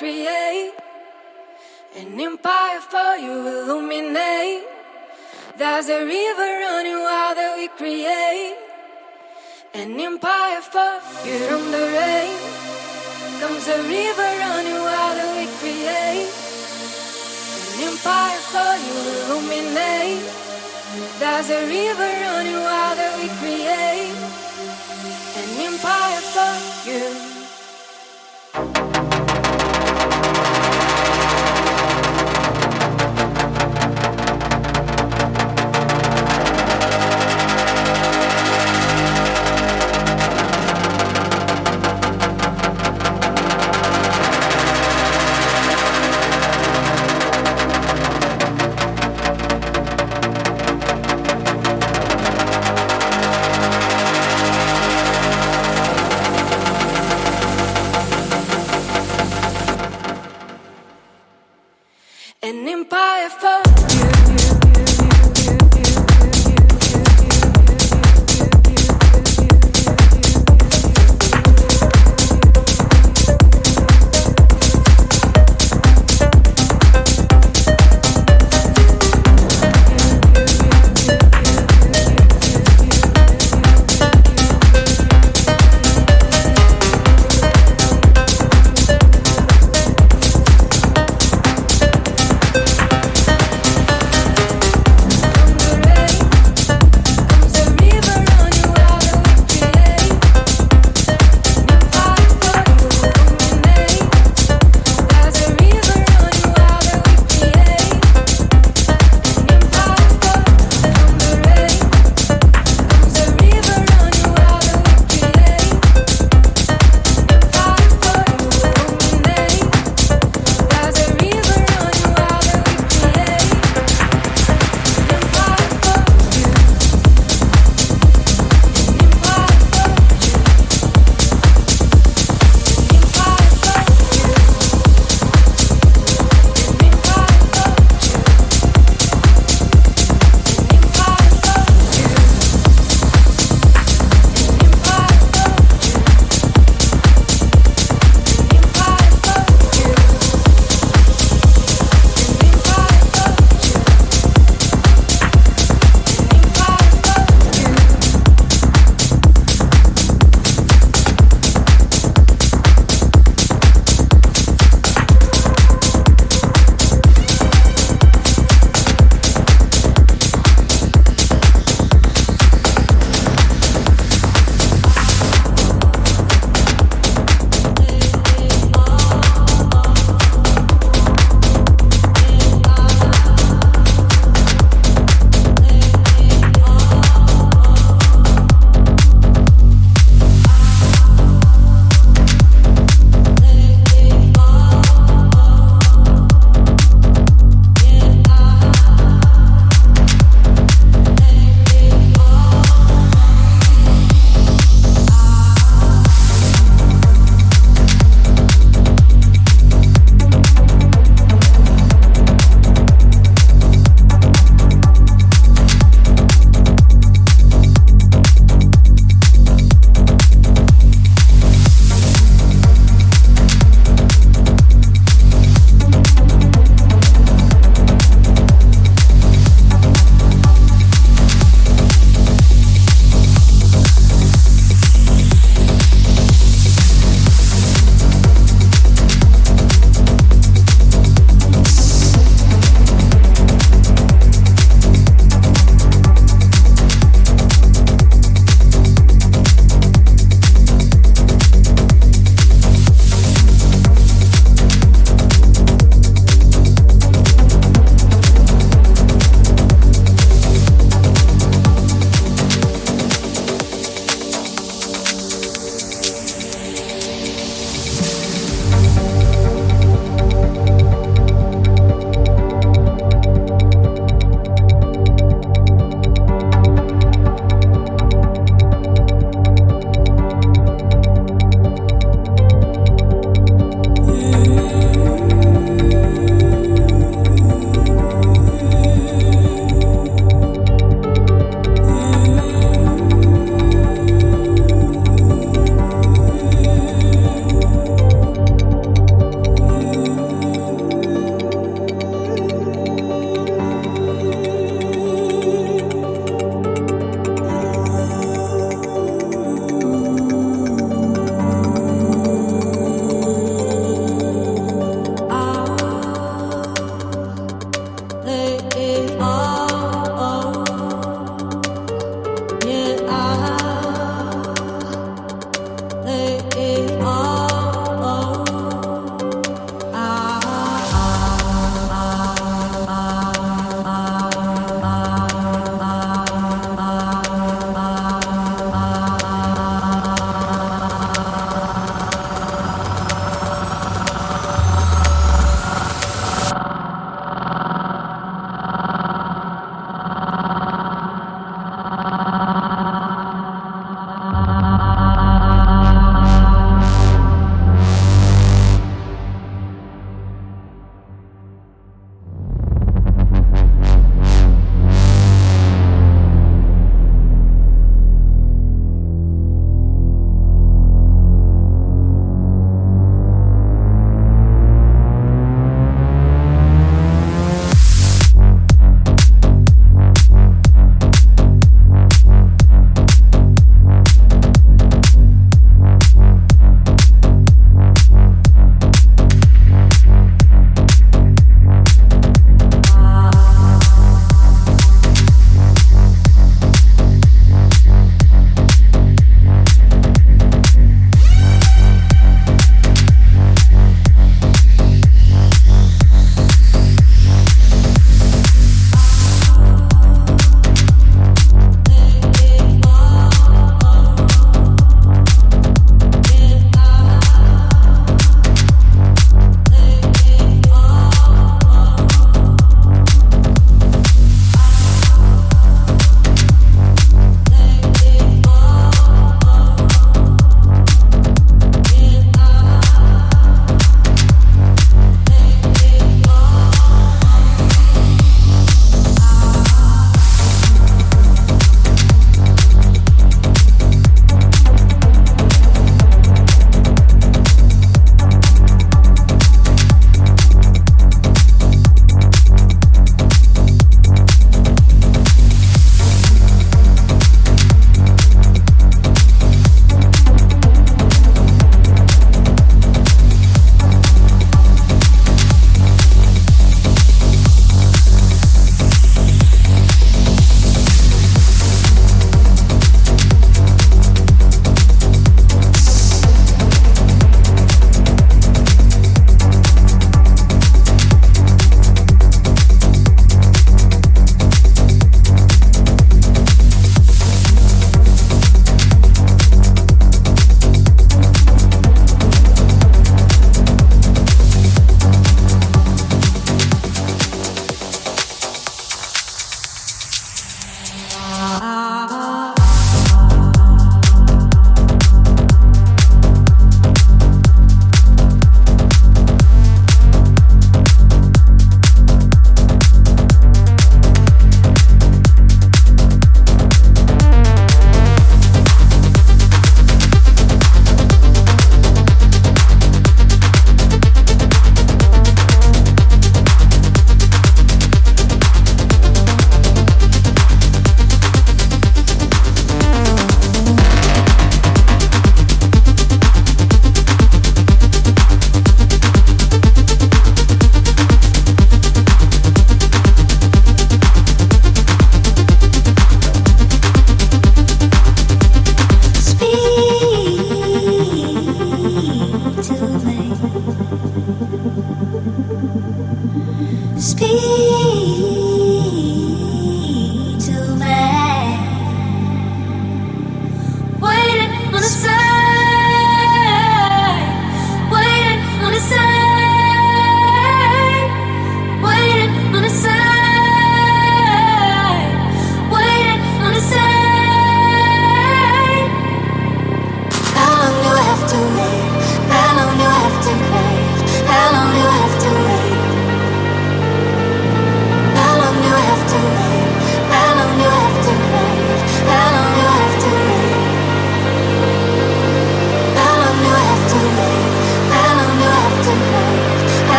Create an empire for you, illuminate. There's a river running wild that we create an empire for you from the rain. Comes a river running wild that we create an empire for you, illuminate. There's a river running wild that we create an empire for you.